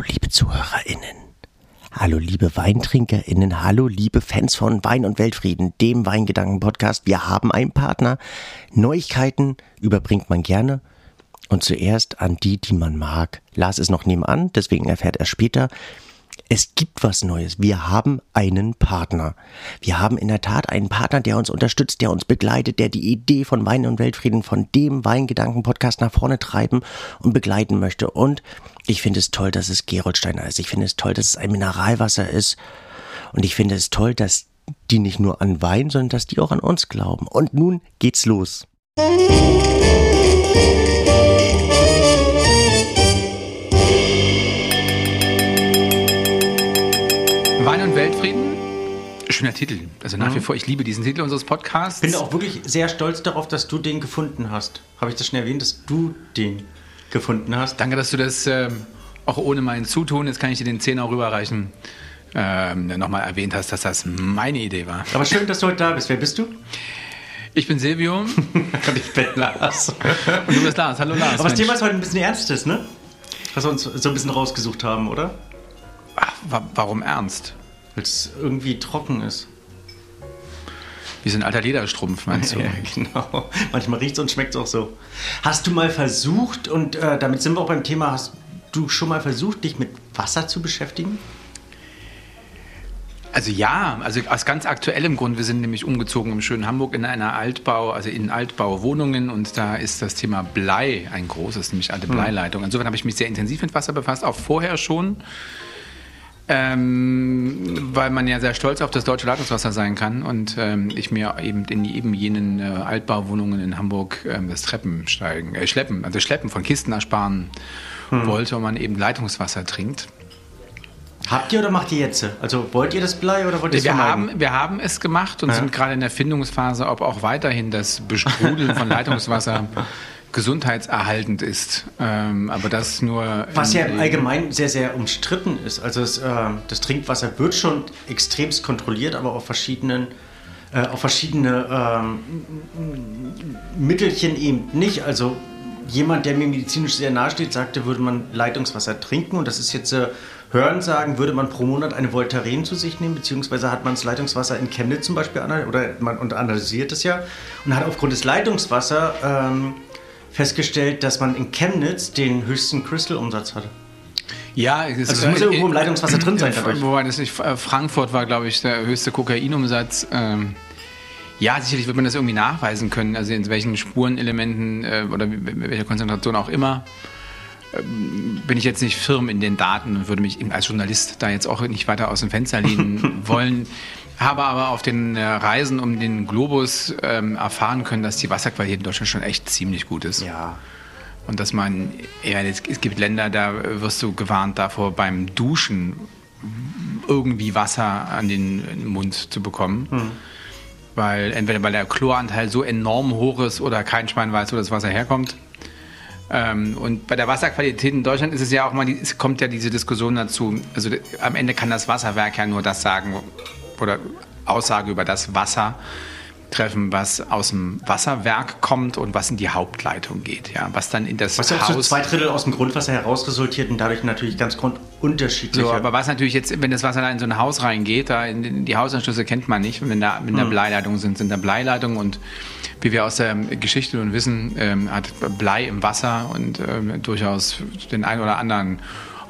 Hallo liebe ZuhörerInnen. Hallo liebe WeintrinkerInnen. Hallo liebe Fans von Wein und Weltfrieden, dem Weingedanken-Podcast. Wir haben einen Partner. Neuigkeiten überbringt man gerne. Und zuerst an die, die man mag. Lars ist noch nebenan, deswegen erfährt er später. Es gibt was Neues. Wir haben einen Partner. Wir haben in der Tat einen Partner, der uns unterstützt, der uns begleitet, der die Idee von Wein und Weltfrieden, von dem Weingedanken-Podcast nach vorne treiben und begleiten möchte. Und ich finde es toll, dass es Geroldsteiner ist. Ich finde es toll, dass es ein Mineralwasser ist. Und ich finde es toll, dass die nicht nur an Wein, sondern dass die auch an uns glauben. Und nun geht's los. Wein und Weltfrieden? Schöner Titel. Also nach wie vor, ich liebe diesen Titel unseres Podcasts. Ich bin auch wirklich sehr stolz darauf, dass du den gefunden hast. Habe ich das schon erwähnt, dass du den gefunden hast? Danke, dass du das ähm, auch ohne mein Zutun, jetzt kann ich dir den Zehner rüberreichen, ähm, nochmal erwähnt hast, dass das meine Idee war. Aber schön, dass du heute da bist. Wer bist du? Ich bin Silvio. Und ich bin Lars. Und du bist Lars. Hallo Lars. Aber das Thema ist heute ein bisschen ernstes, ne? Was wir uns so ein bisschen rausgesucht haben, oder? Ach, wa warum ernst? Weil es irgendwie trocken ist. Wie so ein alter Lederstrumpf, meinst du? Ja, genau. Manchmal riecht es und schmeckt es auch so. Hast du mal versucht, und äh, damit sind wir auch beim Thema, hast du schon mal versucht, dich mit Wasser zu beschäftigen? Also ja, also aus ganz aktuellem Grund, wir sind nämlich umgezogen im schönen Hamburg in einer Altbau, also in Altbauwohnungen und da ist das Thema Blei ein großes, nämlich alte Bleileitung. Insofern habe ich mich sehr intensiv mit Wasser befasst, auch vorher schon. Ähm, weil man ja sehr stolz auf das deutsche Leitungswasser sein kann und ähm, ich mir eben in eben jenen äh, Altbauwohnungen in Hamburg ähm, das Treppensteigen, äh, Schleppen, also Schleppen von Kisten ersparen hm. wollte und man eben Leitungswasser trinkt. Habt ihr oder macht ihr jetzt? Also wollt ihr das Blei oder wollt ihr es wir haben, wir haben es gemacht und ja. sind gerade in der Findungsphase, ob auch weiterhin das Besprudeln von Leitungswasser gesundheitserhaltend ist. Ähm, aber das nur. Was ja allgemein sehr, sehr umstritten ist. Also es, äh, das Trinkwasser wird schon extremst kontrolliert, aber auf verschiedenen äh, auf verschiedene ähm, Mittelchen eben nicht. Also jemand, der mir medizinisch sehr nahe steht, sagte, würde man Leitungswasser trinken und das ist jetzt äh, Hören sagen, würde man pro Monat eine Voltaren zu sich nehmen, beziehungsweise hat man das Leitungswasser in Chemnitz zum Beispiel oder man und analysiert es ja und hat aufgrund des Leitungswassers ähm, festgestellt, dass man in Chemnitz den höchsten Crystal-Umsatz hatte. Ja, es also es muss ja irgendwo im Leitungswasser drin sein. Dadurch. Wobei das nicht, Frankfurt war, glaube ich, der höchste Kokainumsatz. Ähm, ja, sicherlich wird man das irgendwie nachweisen können, also in welchen Spurenelementen äh, oder welcher Konzentration auch immer. Ähm, bin ich jetzt nicht firm in den Daten und würde mich als Journalist da jetzt auch nicht weiter aus dem Fenster lehnen wollen. Habe aber auf den äh, Reisen um den Globus ähm, erfahren können, dass die Wasserqualität in Deutschland schon echt ziemlich gut ist. Ja. Und dass man, ja, es gibt Länder, da wirst du gewarnt davor, beim Duschen irgendwie Wasser an den Mund zu bekommen. Hm. Weil entweder weil der Chloranteil so enorm hoch ist oder kein Schwein weiß, wo das Wasser herkommt. Ähm, und bei der Wasserqualität in Deutschland ist es ja auch mal, es kommt ja diese Diskussion dazu. Also am Ende kann das Wasserwerk ja nur das sagen, oder Aussage über das Wasser treffen, was aus dem Wasserwerk kommt und was in die Hauptleitung geht. Ja, was dann in das was Haus... Was ja zwei Drittel aus dem Grundwasser heraus resultiert und dadurch natürlich ganz grundunterschiedlich. So, aber was natürlich jetzt, wenn das Wasser da in so ein Haus reingeht, da in die Hausanschlüsse kennt man nicht. Wenn da, wenn da hm. Bleileitungen sind, sind da Bleileitungen und wie wir aus der Geschichte und wissen, ähm, hat Blei im Wasser und ähm, durchaus den einen oder anderen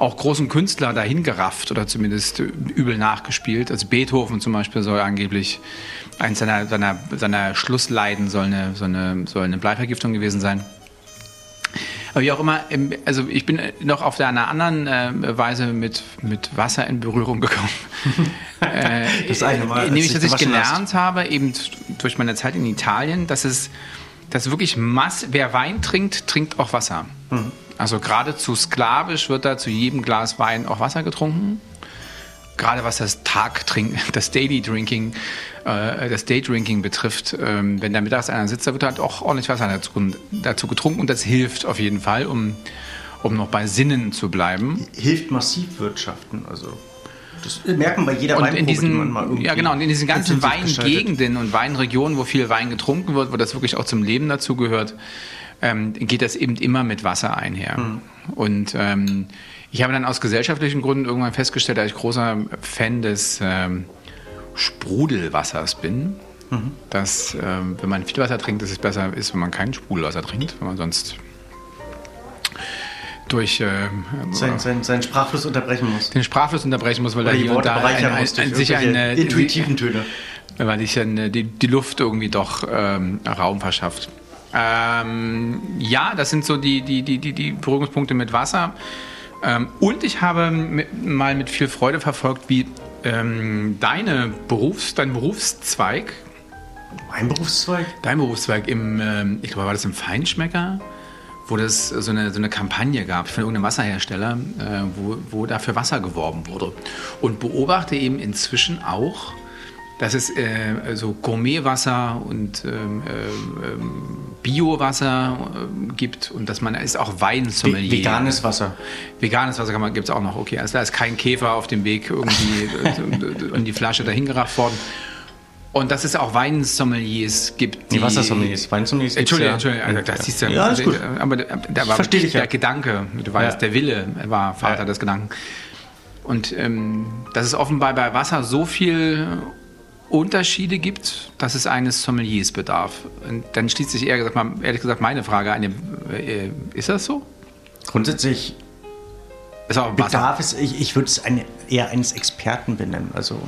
auch großen Künstler dahin gerafft oder zumindest übel nachgespielt. Also Beethoven zum Beispiel soll angeblich eins seiner, seiner, seiner Schlussleiden soll eine, soll, eine, soll eine Bleivergiftung gewesen sein. Aber wie auch immer, also ich bin noch auf einer anderen äh, Weise mit, mit Wasser in Berührung gekommen. äh, das eine Mal. Nämlich, dass ich gelernt hast. habe, eben durch meine Zeit in Italien, dass es dass wirklich Mass, wer Wein trinkt, trinkt auch Wasser. Mhm. Also geradezu sklavisch wird da zu jedem Glas Wein auch Wasser getrunken. Gerade was das Tagtrinken, das Daily Drinking, äh, das Day Drinking betrifft, ähm, wenn da mittags einer sitzt, da wird halt auch ordentlich Wasser dazu, dazu getrunken und das hilft auf jeden Fall, um, um noch bei Sinnen zu bleiben. Hilft massiv Wirtschaften, also. Das merken bei jeder und in diesen, man mal Ja, genau. Und in diesen ganzen Weingegenden und Weinregionen, wo viel Wein getrunken wird, wo das wirklich auch zum Leben dazugehört, ähm, geht das eben immer mit Wasser einher. Mhm. Und ähm, Ich habe dann aus gesellschaftlichen Gründen irgendwann festgestellt, dass ich großer Fan des ähm, Sprudelwassers bin. Mhm. Dass, ähm, wenn man viel Wasser trinkt, dass es besser ist, wenn man kein Sprudelwasser trinkt, wenn man sonst durch ähm, sein, sein, seinen Sprachfluss unterbrechen muss. Den Sprachfluss unterbrechen muss, weil Oder er hier und da ein, ein, durch sich eine intuitiven Töne. weil sich dann die, die Luft irgendwie doch ähm, Raum verschafft. Ähm, ja, das sind so die, die, die, die, die Berührungspunkte mit Wasser. Ähm, und ich habe mit, mal mit viel Freude verfolgt, wie ähm, deine Berufs, dein Berufszweig, Mein Berufszweig? dein Berufszweig im, ähm, ich glaube, war das im Feinschmecker, wo das so eine, so eine Kampagne gab von irgendeinem Wasserhersteller, äh, wo, wo dafür Wasser geworben wurde. Und beobachte eben inzwischen auch, dass es äh, so Gourmetwasser und ähm, ähm, Biowasser äh, gibt und dass man ist auch Weinsommelier. Ve- Veganes Wasser. Veganes Wasser gibt es auch noch. Okay, also da ist kein Käfer auf dem Weg irgendwie äh, in die Flasche dahin gerafft worden. Und dass es auch Weinsommeliers gibt. Die Wassersommeliers, Weinsommeliers. Entschuldigung. Entschuldigung, also das ist ja, Ja, alles gut. aber da war der ja. Gedanke, du weißt, Ja. der Wille war Vater Ja. des Gedanken. Und ähm, dass es offenbar bei Wasser so viel Unterschiede gibt, dass es eines Sommeliers bedarf. Und dann schließt sich eher gesagt, mal, ehrlich gesagt meine Frage an. Äh, ist das so? Grundsätzlich Ist auch Wasser. bedarf es, ich, ich würde es eine, eher eines Experten benennen. Also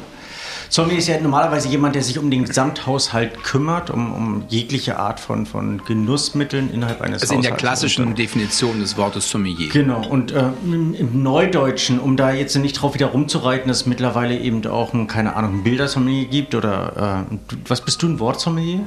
Zombie ist ja normalerweise jemand, der sich um den Gesamthaushalt kümmert, um, um jegliche Art von, von Genussmitteln innerhalb eines Also in der Haushalts. klassischen Und, äh, Definition des Wortes Sommelier. Genau, und äh, im, Neudeutschen, um da jetzt nicht drauf wieder rumzureiten, dass es mittlerweile eben auch ein, keine Ahnung, ein Bildersommelier gibt oder äh, was bist du, ein Wortsommelier?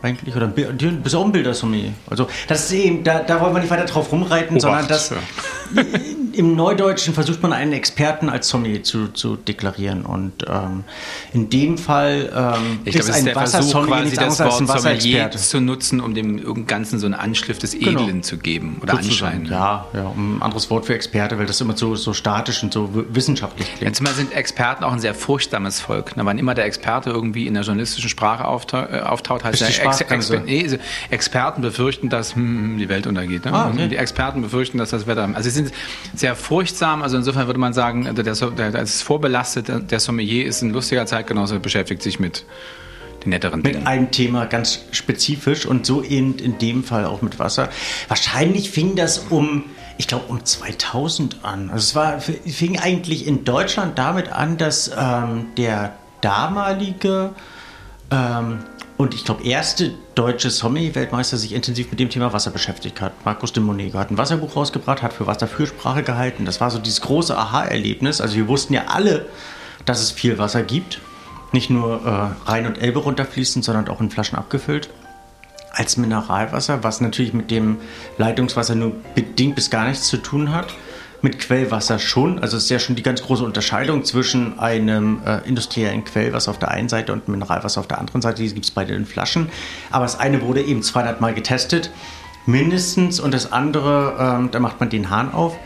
Eigentlich? Oder ein bist auch ein Bildersommelier. Also das ist eben, da, da wollen wir nicht weiter drauf rumreiten, sondern Obacht, das ja. im Neudeutschen versucht man einen Experten als Sommelier zu, zu deklarieren. Und ähm, in dem Fall ähm, Ich ist ein Versuch, Wassersommelier quasi das ein Wort Sommelier zu nutzen, um dem Ganzen so einen Anschliff des Genau. Edlen zu geben oder Sozusagen, Anschein. Ja, ja, um ein anderes Wort für Experte, weil das immer so, so statisch und so wissenschaftlich klingt. Jetzt mal sind Experten auch ein sehr furchtsames Volk. Na, wann immer der Experte irgendwie in der journalistischen Sprache auftau äh, auftaucht, heißt der Ex. Exper nee, also Experten befürchten, dass hm, die Welt untergeht. Ne? Ah, okay. Die Experten befürchten, dass das Wetter. Also sie sind sehr furchtsam. Also insofern würde man sagen, also der, der, der ist vorbelastet. Der- Sommelier ist ein lustiger Zeitgenosse, beschäftigt sich mit den netteren Mit Dingen. einem Thema ganz spezifisch und so eben in dem Fall auch mit Wasser. Wahrscheinlich fing das um, ich glaube, um 2000 an. Also es war, fing eigentlich in Deutschland damit an, dass ähm, der damalige ähm, und ich glaube erste deutsche Sommelier-Weltmeister sich intensiv mit dem Thema Wasser beschäftigt hat. Markus de Monego hat ein Wasserbuch rausgebracht, hat für Wasser Fürsprache gehalten. Das war so dieses große Aha-Erlebnis. Also wir wussten ja alle, dass es viel Wasser gibt. Nicht nur äh, Rhein und Elbe runterfließen, sondern auch in Flaschen abgefüllt. Als Mineralwasser, was natürlich mit dem Leitungswasser nur bedingt bis gar nichts zu tun hat. Mit Quellwasser schon. Also es ist ja schon die ganz große Unterscheidung zwischen einem äh, industriellen Quellwasser auf der einen Seite und Mineralwasser auf der anderen Seite. Die gibt es beide in Flaschen. Aber das eine wurde eben 200 Mal getestet, mindestens. Und das andere, ähm, da macht man den Hahn auf.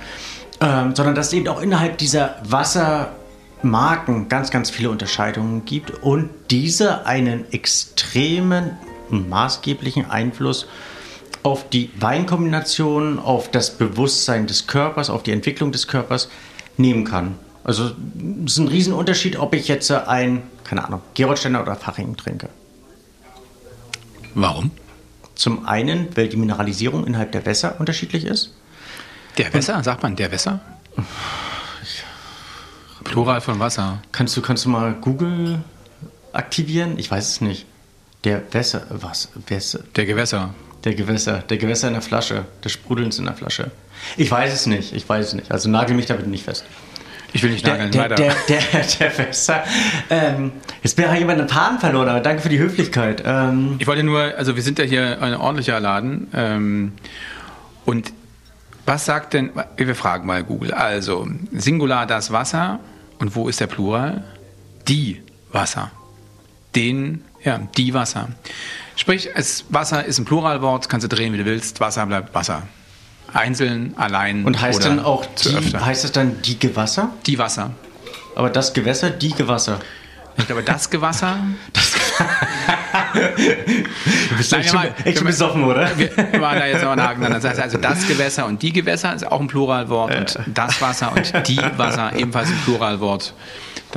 Ähm, sondern dass es eben auch innerhalb dieser Wassermarken ganz, ganz viele Unterscheidungen gibt und diese einen extremen, maßgeblichen Einfluss auf die Weinkombination, auf das Bewusstsein des Körpers, auf die Entwicklung des Körpers nehmen kann. Also es ist ein Riesenunterschied, ob ich jetzt ein, keine Ahnung, Gerolsteiner oder Faching trinke. Warum? Zum einen, weil die Mineralisierung innerhalb der Wässer unterschiedlich ist. Der Wässer, sagt man der Wässer? Plural von Wasser. Kannst du, kannst du mal Google aktivieren? Ich weiß es nicht. Der Wässer, was? Wässer? Der Gewässer. Der Gewässer, der Gewässer in der Flasche, des Sprudelns in der Flasche. Ich weiß es nicht, ich weiß es nicht. Also nagel mich damit nicht fest. Ich will nicht Der, nageln, der, weiter. der, der, der Wässer. Ähm, jetzt wäre jemand einen Faden verloren, aber danke für die Höflichkeit. Ähm, Ich wollte nur, also wir sind ja hier ein ordentlicher Laden. Ähm, und was sagt denn, wir fragen mal Google, also Singular das Wasser und wo ist der Plural? Die Wasser. Den, ja, die Wasser. Sprich, es, Wasser ist ein Pluralwort, kannst du drehen, wie du willst, Wasser bleibt Wasser. Einzeln, allein und heißt dann auch die, heißt es dann die Gewasser? Die Wasser. Aber das Gewässer, die Gewasser. Ich glaube, das Gewasser, du bist Nein, echt, schon, echt schon besoffen, oder? Wir waren da jetzt noch einen Haken dran. Das heißt also, das Gewässer und die Gewässer ist auch ein Pluralwort und das Wasser und die Wasser ebenfalls ein Pluralwort.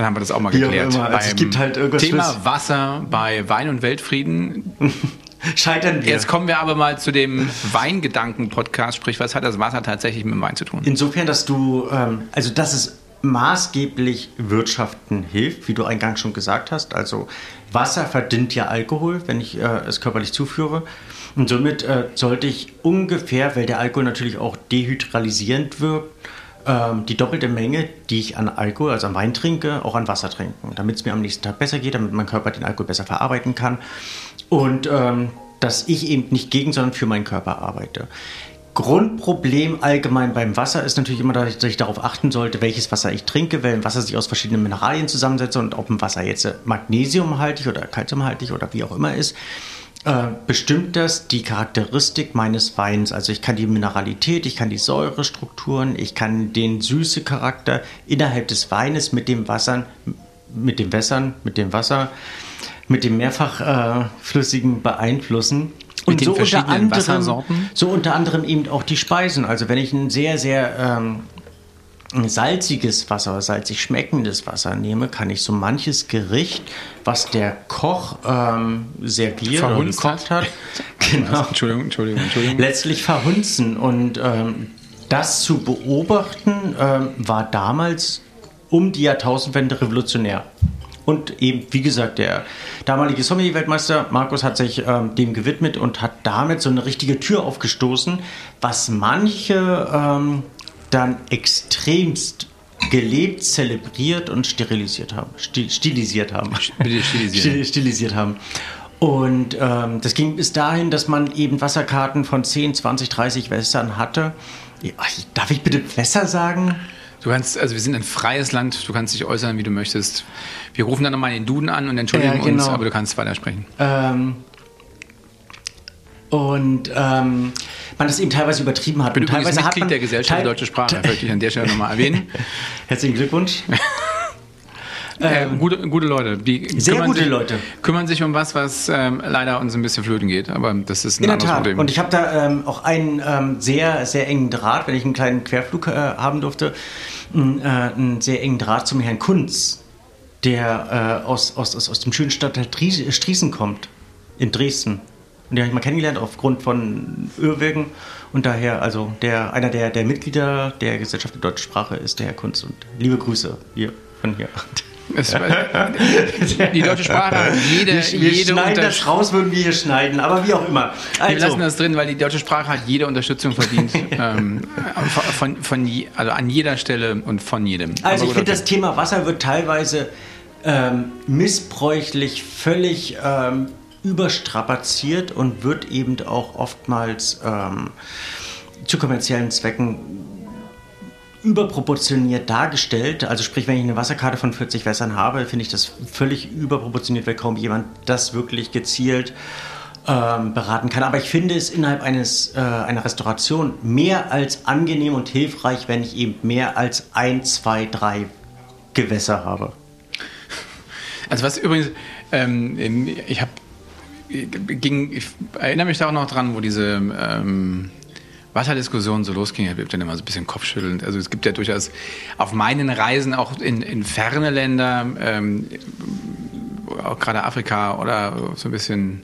Dann haben wir das auch mal geklärt. Auch also es gibt halt irgendwas Thema Wasser bei Wein und Weltfrieden. Scheitern wir. Jetzt kommen wir aber mal zu dem Weingedanken-Podcast. Sprich, was hat das Wasser tatsächlich mit dem Wein zu tun? Insofern, dass du, ähm, also dass es maßgeblich Wirtschaften hilft, wie du eingangs schon gesagt hast. Also Wasser verdünnt ja Alkohol, wenn ich äh, es körperlich zuführe. Und somit äh, sollte ich ungefähr, weil der Alkohol natürlich auch dehydralisierend wirkt, ähm, die doppelte Menge, die ich an Alkohol, also an Wein trinke, auch an Wasser trinken, damit es mir am nächsten Tag besser geht, damit mein Körper den Alkohol besser verarbeiten kann und ähm, dass ich eben nicht gegen, sondern für meinen Körper arbeite. Grundproblem allgemein beim Wasser ist natürlich immer, dass ich darauf achten sollte, welches Wasser ich trinke, weil Wasser sich aus verschiedenen Mineralien zusammensetzt und ob ein Wasser jetzt magnesiumhaltig oder kalziumhaltig oder wie auch immer ist, äh, bestimmt das die Charakteristik meines Weins. Also ich kann die Mineralität, ich kann die Säurestrukturen, ich kann den süße Charakter innerhalb des Weines mit dem Wasser, mit dem Wässern, mit dem Wasser, mit dem mehrfach äh, flüssigen beeinflussen. Und so unter anderem, so unter anderem eben auch die Speisen. Also wenn ich ein sehr, sehr ähm, salziges Wasser, salzig schmeckendes Wasser nehme, kann ich so manches Gericht, was der Koch ähm, serviert Verhunzt oder gekocht hat, genau, Entschuldigung, Entschuldigung, Entschuldigung. letztlich verhunzen. Und ähm, das zu beobachten ähm, war damals um die Jahrtausendwende revolutionär. Und eben, wie gesagt, der damalige Sommelier-Weltmeister Markus hat sich ähm, dem gewidmet und hat damit so eine richtige Tür aufgestoßen, was manche ähm, dann extremst gelebt, zelebriert und sterilisiert haben. stilisiert haben. Stilisiert. stilisiert haben. Und ähm, das ging bis dahin, dass man eben Wasserkarten von 10, 20, 30 Wässern hatte. Darf ich bitte Wässer sagen? Du kannst, also wir sind ein freies Land, du kannst dich äußern, wie du möchtest. Wir rufen dann nochmal den Duden an und entschuldigen ja, genau. uns, aber du kannst weitersprechen. Ähm, und ähm, man das eben teilweise übertrieben hat. Ich bin und teilweise Mitglied hat man der Gesellschaft für Deutsche Sprache, möchte ich an der Stelle nochmal erwähnen. Herzlichen Glückwunsch. Äh, gute, gute Leute. Die sehr gute sich, Leute. Kümmern sich um was, was ähm, leider uns ein bisschen flöten geht. Aber das ist ein In der Tat. Problem. Und ich habe da ähm, auch einen ähm, sehr, sehr engen Draht, wenn ich einen kleinen Querflug äh, haben durfte, einen, äh, einen sehr engen Draht zum Herrn Kunz, der äh, aus, aus, aus, aus dem schönen Stadtteil Striesen kommt, in Dresden. Und den habe ich mal kennengelernt aufgrund von Irrwegen. Und daher, also der, einer der, der Mitglieder der Gesellschaft der deutschen Sprache ist der Herr Kunz. Und liebe Grüße hier von hier. Es, die deutsche Sprache hat jede, wir, wir jede schneiden das raus, würden wir hier schneiden, aber wie auch immer. Also. Wir lassen das drin, weil die deutsche Sprache hat jede Unterstützung verdient. ähm, von, von, also an jeder Stelle und von jedem. Also ich finde, das Thema Wasser wird teilweise ähm, missbräuchlich völlig ähm, überstrapaziert und wird eben auch oftmals ähm, zu kommerziellen Zwecken überproportioniert dargestellt. Also sprich, wenn ich eine Wasserkarte von 40 Wässern habe, finde ich das völlig überproportioniert, weil kaum jemand das wirklich gezielt ähm, beraten kann. Aber ich finde es innerhalb eines, äh, einer Restauration mehr als angenehm und hilfreich, wenn ich eben mehr als ein, zwei, drei Gewässer habe. Also was übrigens, ähm, ich habe ging, ich erinnere mich da auch noch dran, wo diese ähm, Wasserdiskussion so losging, ich dann immer so ein bisschen kopfschüttelnd. Also es gibt ja durchaus auf meinen Reisen auch in, in ferne Länder, ähm, auch gerade Afrika oder so ein bisschen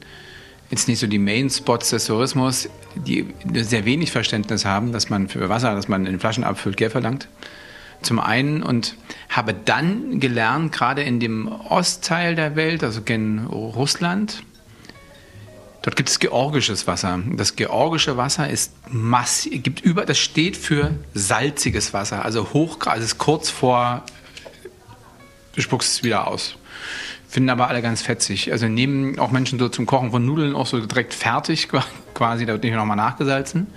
jetzt nicht so die Main-Spots des Tourismus, die sehr wenig Verständnis haben, dass man für Wasser, das man in Flaschen abfüllt, Geld verlangt. Zum einen und habe dann gelernt, gerade in dem Ostteil der Welt, also gen Russland, Dort gibt es georgisches Wasser. Das georgische Wasser ist massiv, gibt über, das steht für salziges Wasser, also hoch, also ist kurz vor, du spuckst es wieder aus. Finden aber alle ganz fetzig. Also nehmen auch Menschen so zum Kochen von Nudeln auch so direkt fertig quasi, da wird nicht nochmal nachgesalzen.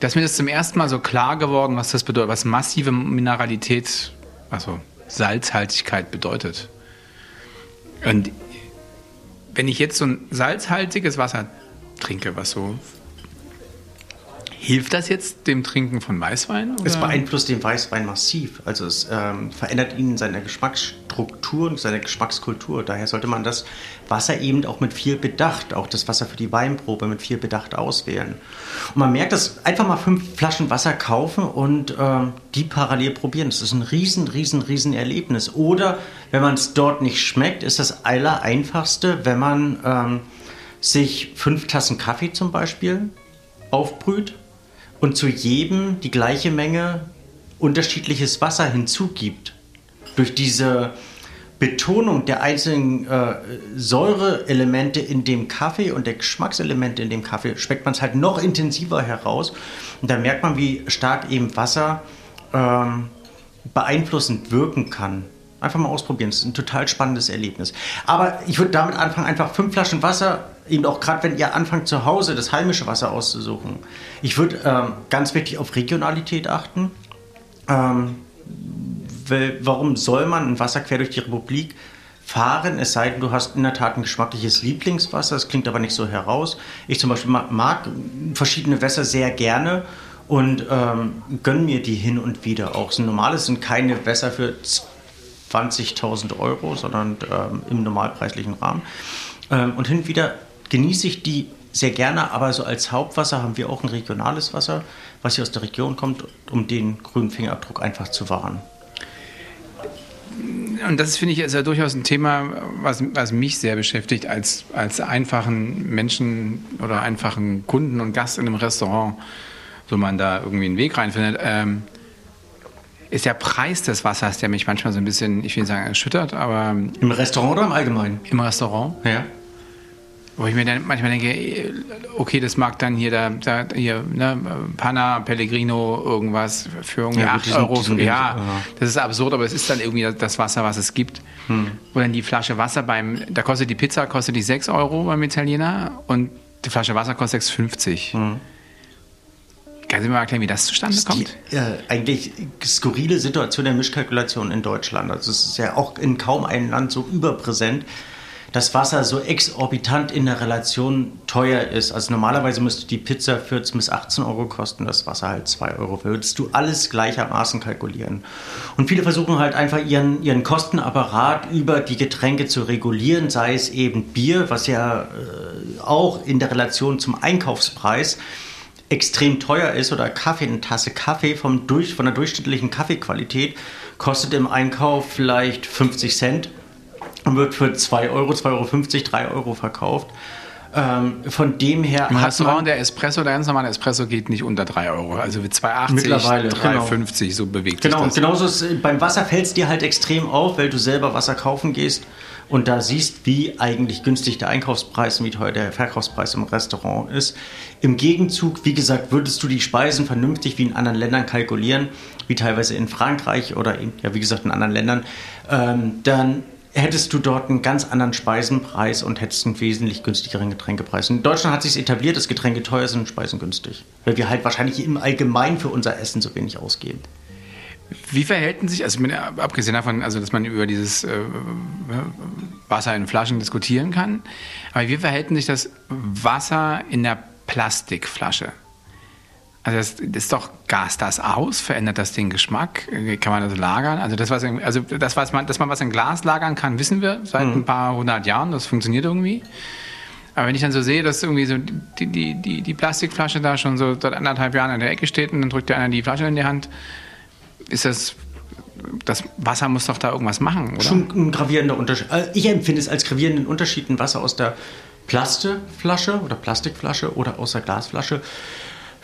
Da ist mir das zum ersten Mal so klar geworden, was das bedeutet, was massive Mineralität, also Salzhaltigkeit bedeutet. Und wenn ich jetzt so ein salzhaltiges Wasser trinke, was so Hilft das jetzt dem Trinken von Weißwein? Oder? Es beeinflusst den Weißwein massiv. Also es ähm, verändert ihn in seiner Geschmacksstruktur und seiner Geschmackskultur. Daher sollte man das Wasser eben auch mit viel Bedacht, auch das Wasser für die Weinprobe mit viel Bedacht auswählen. Und man merkt, dass einfach mal fünf Flaschen Wasser kaufen und ähm, die parallel probieren. Das ist ein riesen, riesen, riesen Erlebnis. Oder wenn man es dort nicht schmeckt, ist das aller einfachste, wenn man ähm, sich fünf Tassen Kaffee zum Beispiel aufbrüht und zu jedem die gleiche Menge unterschiedliches Wasser hinzugibt. Durch diese Betonung der einzelnen äh, Säureelemente in dem Kaffee und der Geschmackselemente in dem Kaffee schmeckt man es halt noch intensiver heraus. Und da merkt man, wie stark eben Wasser ähm, beeinflussend wirken kann. Einfach mal ausprobieren. Das ist ein total spannendes Erlebnis. Aber ich würde damit anfangen, einfach fünf Flaschen Wasser, eben auch gerade wenn ihr anfangt zu Hause das heimische Wasser auszusuchen. Ich würde ähm, ganz wichtig auf Regionalität achten. Ähm, weil, warum soll man ein Wasser quer durch die Republik fahren, es sei denn, du hast in der Tat ein geschmackliches Lieblingswasser. Das klingt aber nicht so heraus. Ich zum Beispiel mag verschiedene Wässer sehr gerne und ähm, gönne mir die hin und wieder auch. So normales sind keine Wässer für 20.000 Euro, sondern ähm, im normalpreislichen Rahmen. Ähm, und hin und wieder genieße ich die sehr gerne, aber so als Hauptwasser haben wir auch ein regionales Wasser, was hier aus der Region kommt, um den grünen Fingerabdruck einfach zu wahren. Und das finde ich ist ja durchaus ein Thema, was, was mich sehr beschäftigt als, als einfachen Menschen oder einfachen Kunden und Gast in einem Restaurant, so man da irgendwie einen Weg reinfindet. Ähm, ist der Preis des Wassers, der mich manchmal so ein bisschen, ich will nicht sagen, erschüttert, aber. Im Restaurant oder im Allgemeinen? Im Restaurant. Ja. Wo ich mir dann manchmal denke, okay, das mag dann hier, da, da hier, ne, Panna, Pellegrino, irgendwas für irgendwie ja, 8 diesen, Euro. Diesen ja, ja, das ist absurd, aber es ist dann irgendwie das Wasser, was es gibt. Hm. Dann die Flasche Wasser beim, da kostet die Pizza, kostet die 6 Euro beim Italiener und die Flasche Wasser kostet 6,50. Hm. Kannst du mir mal erklären, wie das zustande das kommt? Die, äh, eigentlich skurrile Situation der Mischkalkulation in Deutschland. Also es ist ja auch in kaum einem Land so überpräsent, dass Wasser so exorbitant in der Relation teuer ist. Also normalerweise müsste die Pizza 14 bis 18 Euro kosten, das Wasser halt 2 Euro. Würdest du alles gleichermaßen kalkulieren. Und viele versuchen halt einfach ihren, ihren Kostenapparat über die Getränke zu regulieren, sei es eben Bier, was ja äh, auch in der Relation zum Einkaufspreis extrem teuer ist oder Kaffee, eine Tasse Kaffee vom durch, von der durchschnittlichen Kaffeequalität kostet im Einkauf vielleicht 50 Cent und wird für 2 Euro, 2,50 Euro, 3 Euro verkauft. Ähm, von dem her. Im Restaurant der Espresso, der ganz normale Espresso geht nicht unter 3 Euro. Also 2,80, 3,50, genau. so bewegt genau, sich das. Genau, und genauso beim Wasser fällt es dir halt extrem auf, weil du selber Wasser kaufen gehst und da siehst, wie eigentlich günstig der Einkaufspreis und wie teuer der Verkaufspreis im Restaurant ist. Im Gegenzug, wie gesagt, würdest du die Speisen vernünftig wie in anderen Ländern kalkulieren, wie teilweise in Frankreich oder in, ja, wie gesagt in anderen Ländern, ähm, dann hättest du dort einen ganz anderen Speisenpreis und hättest einen wesentlich günstigeren Getränkepreis. In Deutschland hat sich etabliert, dass Getränke teuer sind und Speisen günstig. Weil wir halt wahrscheinlich im Allgemeinen für unser Essen so wenig ausgeben. Wie verhälten sich, also abgesehen davon, also dass man über dieses äh, Wasser in Flaschen diskutieren kann, aber wie verhält sich das Wasser in der Plastikflasche? Also das, ist doch Gas das aus, verändert das den Geschmack? Kann man das lagern? Also das, was also das, was man, dass man was in Glas lagern kann, wissen wir seit mhm. ein paar hundert Jahren. Das funktioniert irgendwie. Aber wenn ich dann so sehe, dass irgendwie so die, die, die, die Plastikflasche da schon so seit anderthalb Jahren in der Ecke steht und dann drückt der einer die Flasche in die Hand, ist das das Wasser muss doch da irgendwas machen, oder? Schon ein gravierender Unterschied. Äh, ich empfinde es als gravierenden Unterschied, ein Wasser aus der Plastikflasche oder Plastikflasche oder aus der Glasflasche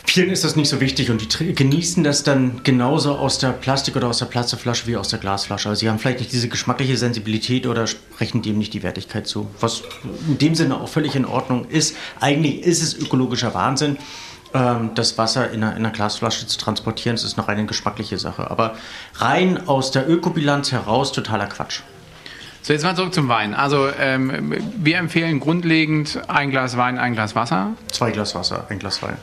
Vielen ist das nicht so wichtig und die genießen das dann genauso aus der Plastik- oder aus der Plastikflasche wie aus der Glasflasche. Also sie haben vielleicht nicht diese geschmackliche Sensibilität oder sprechen dem nicht die Wertigkeit zu. Was in dem Sinne auch völlig in Ordnung ist. Eigentlich ist es ökologischer Wahnsinn, ähm, das Wasser in einer, in einer Glasflasche zu transportieren. Das ist noch eine geschmackliche Sache. Aber rein aus der Ökobilanz heraus totaler Quatsch. So, jetzt mal zurück zum Wein. Also ähm, wir empfehlen grundlegend ein Glas Wein, ein Glas Wasser. Zwei Glas Wasser, ein Glas Wein.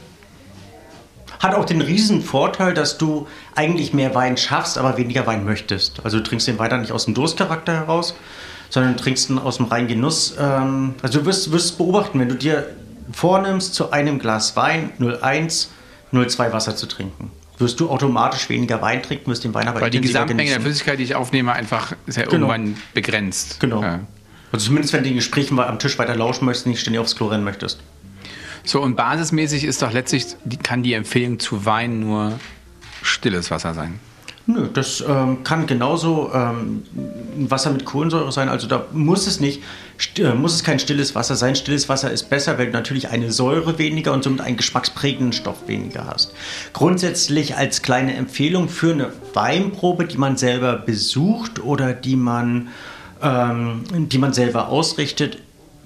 Hat auch den riesen Vorteil, dass du eigentlich mehr Wein schaffst, aber weniger Wein möchtest. Also du trinkst den weiter nicht aus dem Durstcharakter heraus, sondern du trinkst ihn aus dem reinen Genuss. Ähm, also du wirst, wirst beobachten, wenn du dir vornimmst zu einem Glas Wein 01 0,2 Wasser zu trinken. Wirst du automatisch weniger Wein trinken, wirst den Wein aber Weil die Gesamtmenge der Flüssigkeit, die ich aufnehme, einfach ist ja genau. irgendwann begrenzt. Genau. Ja. Also zumindest wenn du den Gesprächen am Tisch weiter lauschen möchtest, nicht ständig aufs Klo rennen möchtest. So, und basismäßig ist doch letztlich, kann die Empfehlung zu Wein nur stilles Wasser sein. Nö, das ähm, kann genauso ähm, Wasser mit Kohlensäure sein. Also da muss es nicht, äh, muss es kein stilles Wasser sein. Stilles Wasser ist besser, weil du natürlich eine Säure weniger und somit einen geschmacksprägenden Stoff weniger hast. Grundsätzlich als kleine Empfehlung für eine Weinprobe, die man selber besucht oder die man, ähm, die man selber ausrichtet,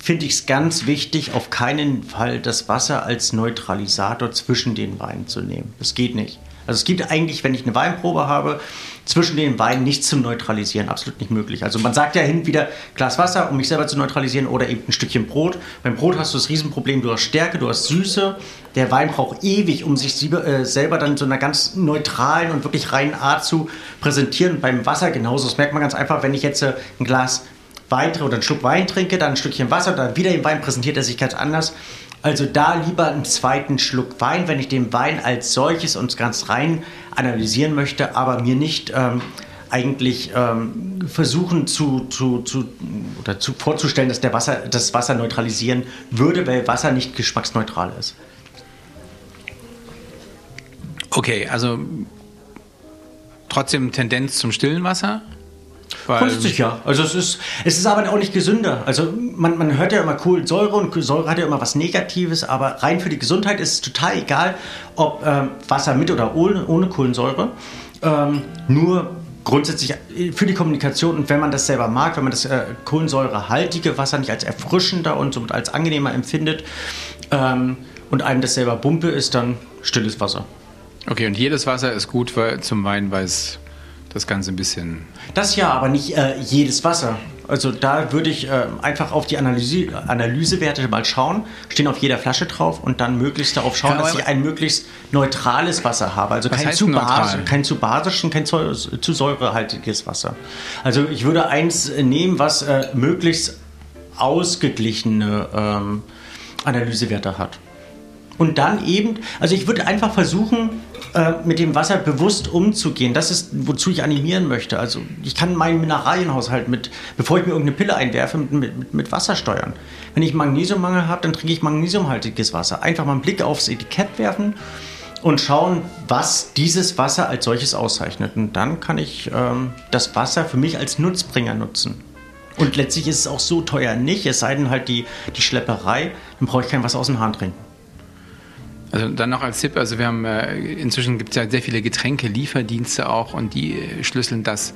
finde ich es ganz wichtig, auf keinen Fall das Wasser als Neutralisator zwischen den Weinen zu nehmen. Das geht nicht. Also es gibt eigentlich, wenn ich eine Weinprobe habe, zwischen den Weinen nichts zum Neutralisieren. Absolut nicht möglich. Also man sagt ja hin wieder Glas Wasser, um mich selber zu neutralisieren oder eben ein Stückchen Brot. Beim Brot hast du das Riesenproblem, du hast Stärke, du hast Süße. Der Wein braucht ewig, um sich äh, selber dann so einer ganz neutralen und wirklich reinen Art zu präsentieren. beim Wasser genauso. Das merkt man ganz einfach, wenn ich jetzt äh, ein Glas Wein oder einen Schluck Wein trinke, dann ein Stückchen Wasser, dann wieder den Wein präsentiert er sich ganz anders. Also da lieber einen zweiten Schluck Wein, wenn ich den Wein als solches und ganz rein analysieren möchte, aber mir nicht ähm, eigentlich ähm, versuchen zu, zu, zu, oder zu, vorzustellen, dass der Wasser, das Wasser neutralisieren würde, weil Wasser nicht geschmacksneutral ist. Okay, also trotzdem Tendenz zum stillen Wasser? Kostet ja. Also es ist, es ist aber auch nicht gesünder. Also man, man hört ja immer Kohlensäure und Säure hat ja immer was Negatives, aber rein für die Gesundheit ist es total egal, ob ähm, Wasser mit oder ohne, ohne Kohlensäure. Ähm, nur grundsätzlich für die Kommunikation und wenn man das selber mag, wenn man das äh, kohlensäurehaltige Wasser nicht als erfrischender und somit als angenehmer empfindet ähm, und einem das selber Bumpe ist, dann stilles Wasser. Okay, und jedes Wasser ist gut zum Wein, weil es das Ganze ein bisschen. Das ja, aber nicht äh, jedes Wasser. Also da würde ich äh, einfach auf die Analyse, Analysewerte mal schauen, stehen auf jeder Flasche drauf und dann möglichst darauf schauen, ja, dass ich ein möglichst neutrales Wasser habe. Also kein zu, basisch, kein zu basischen, kein zu, zu säurehaltiges Wasser. Also ich würde eins nehmen, was äh, möglichst ausgeglichene ähm, Analysewerte hat. Und dann eben, also ich würde einfach versuchen, äh, mit dem Wasser bewusst umzugehen. Das ist, wozu ich animieren möchte. Also ich kann meinen Mineralienhaushalt mit, bevor ich mir irgendeine Pille einwerfe, mit, mit, mit Wasser steuern. Wenn ich Magnesiummangel habe, dann trinke ich magnesiumhaltiges Wasser. Einfach mal einen Blick aufs Etikett werfen und schauen, was dieses Wasser als solches auszeichnet. Und dann kann ich ähm, das Wasser für mich als Nutzbringer nutzen. Und letztlich ist es auch so teuer nicht, es sei denn halt die, die Schlepperei, dann brauche ich kein Wasser aus dem Hahn trinken. Also dann noch als Tipp, also wir haben äh, inzwischen gibt es ja sehr viele Getränkelieferdienste auch und die äh, schlüsseln das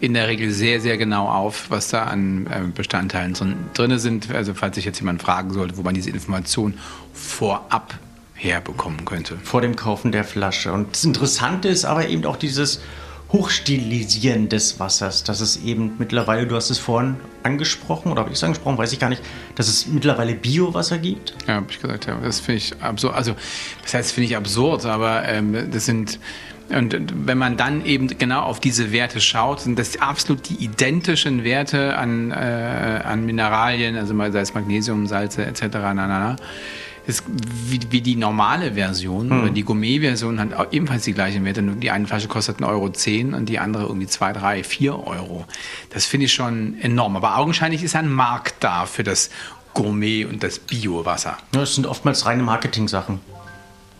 in der Regel sehr, sehr genau auf, was da an äh, Bestandteilen drin sind. Also falls sich jetzt jemand fragen sollte, wo man diese Information vorab herbekommen könnte. Vor dem Kaufen der Flasche. Und das Interessante ist aber eben auch dieses Hochstilisieren des Wassers, dass es eben mittlerweile, du hast es vorhin angesprochen, oder habe ich es angesprochen, weiß ich gar nicht, dass es mittlerweile Biowasser gibt. Ja, habe ich gesagt, ja. Das finde ich absurd. Also, das heißt, finde ich absurd, aber ähm, das sind. Und wenn man dann eben genau auf diese Werte schaut, sind das absolut die identischen Werte an, äh, an Mineralien, also sei es Magnesium, Salze etc. Na, na, na ist wie, wie die normale Version hm. oder die Gourmet-Version hat ebenfalls die gleichen Werte. Nur die eine Flasche kostet 1,10 Euro zehn und die andere irgendwie 2, 3, 4 Euro. Das finde ich schon enorm. Aber augenscheinlich ist ein Markt da für das Gourmet und das Bio-Wasser. Ja, das sind oftmals reine Marketing-Sachen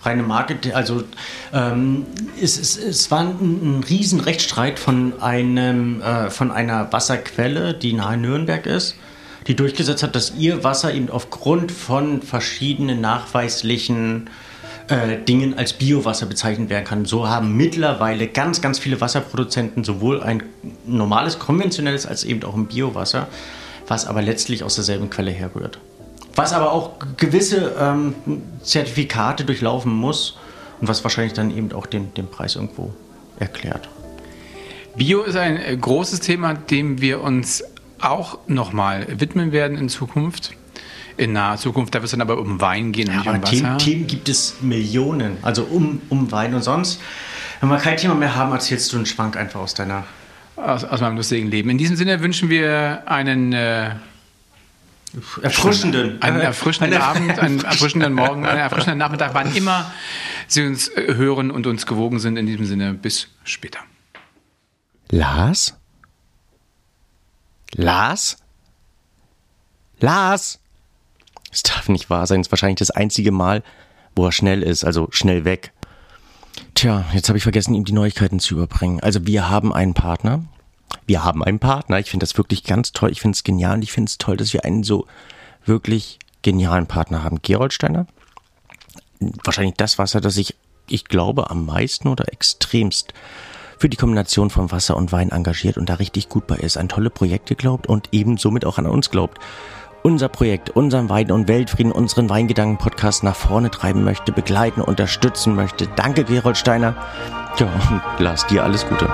reine Marketing, also ähm, es, es, es war ein, ein riesen Rechtsstreit von einem äh, von einer Wasserquelle, die nahe Nürnberg ist die durchgesetzt hat, dass ihr Wasser eben aufgrund von verschiedenen nachweislichen äh, Dingen als Biowasser bezeichnet werden kann. So haben mittlerweile ganz, ganz viele Wasserproduzenten sowohl ein normales, konventionelles als eben auch ein Biowasser, was aber letztlich aus derselben Quelle herrührt. Was aber auch gewisse ähm, Zertifikate durchlaufen muss und was wahrscheinlich dann eben auch den, den Preis irgendwo erklärt. Bio ist ein äh, großes Thema, dem wir uns auch nochmal widmen werden in Zukunft. In naher Zukunft, da wird es dann aber um Wein gehen und ja, nicht um Wasser. Themen, Themen gibt es Millionen, also um, um Wein und sonst. Wenn wir kein Thema mehr haben, erzählst du einen Schwank einfach aus deiner... Aus, aus meinem lustigen Leben. In diesem Sinne wünschen wir einen äh, erfrischenden, einen erfrischenden Abend, einen erfrischenden Morgen, einen erfrischenden Nachmittag, wann immer Sie uns äh, hören und uns gewogen sind. In diesem Sinne, bis später. Lars? Lars? Lars? Es darf nicht wahr sein. Es ist wahrscheinlich das einzige Mal, wo er schnell ist, also schnell weg. Tja, jetzt habe ich vergessen, ihm die Neuigkeiten zu überbringen. Also wir haben einen Partner. Wir haben einen Partner. Ich finde das wirklich ganz toll. Ich finde es genial und ich finde es toll, dass wir einen so wirklich genialen Partner haben. Gerold Steiner. Wahrscheinlich das Wasser, das ich, ich glaube, am meisten oder extremst für die Kombination von Wasser und Wein engagiert und da richtig gut bei ist, an tolle Projekte glaubt und eben somit auch an uns glaubt. Unser Projekt, unseren Wein- und Weltfrieden, unseren Weingedanken-Podcast nach vorne treiben möchte, begleiten, unterstützen möchte. Danke, Gerold Steiner. Ja, und lass dir alles Gute.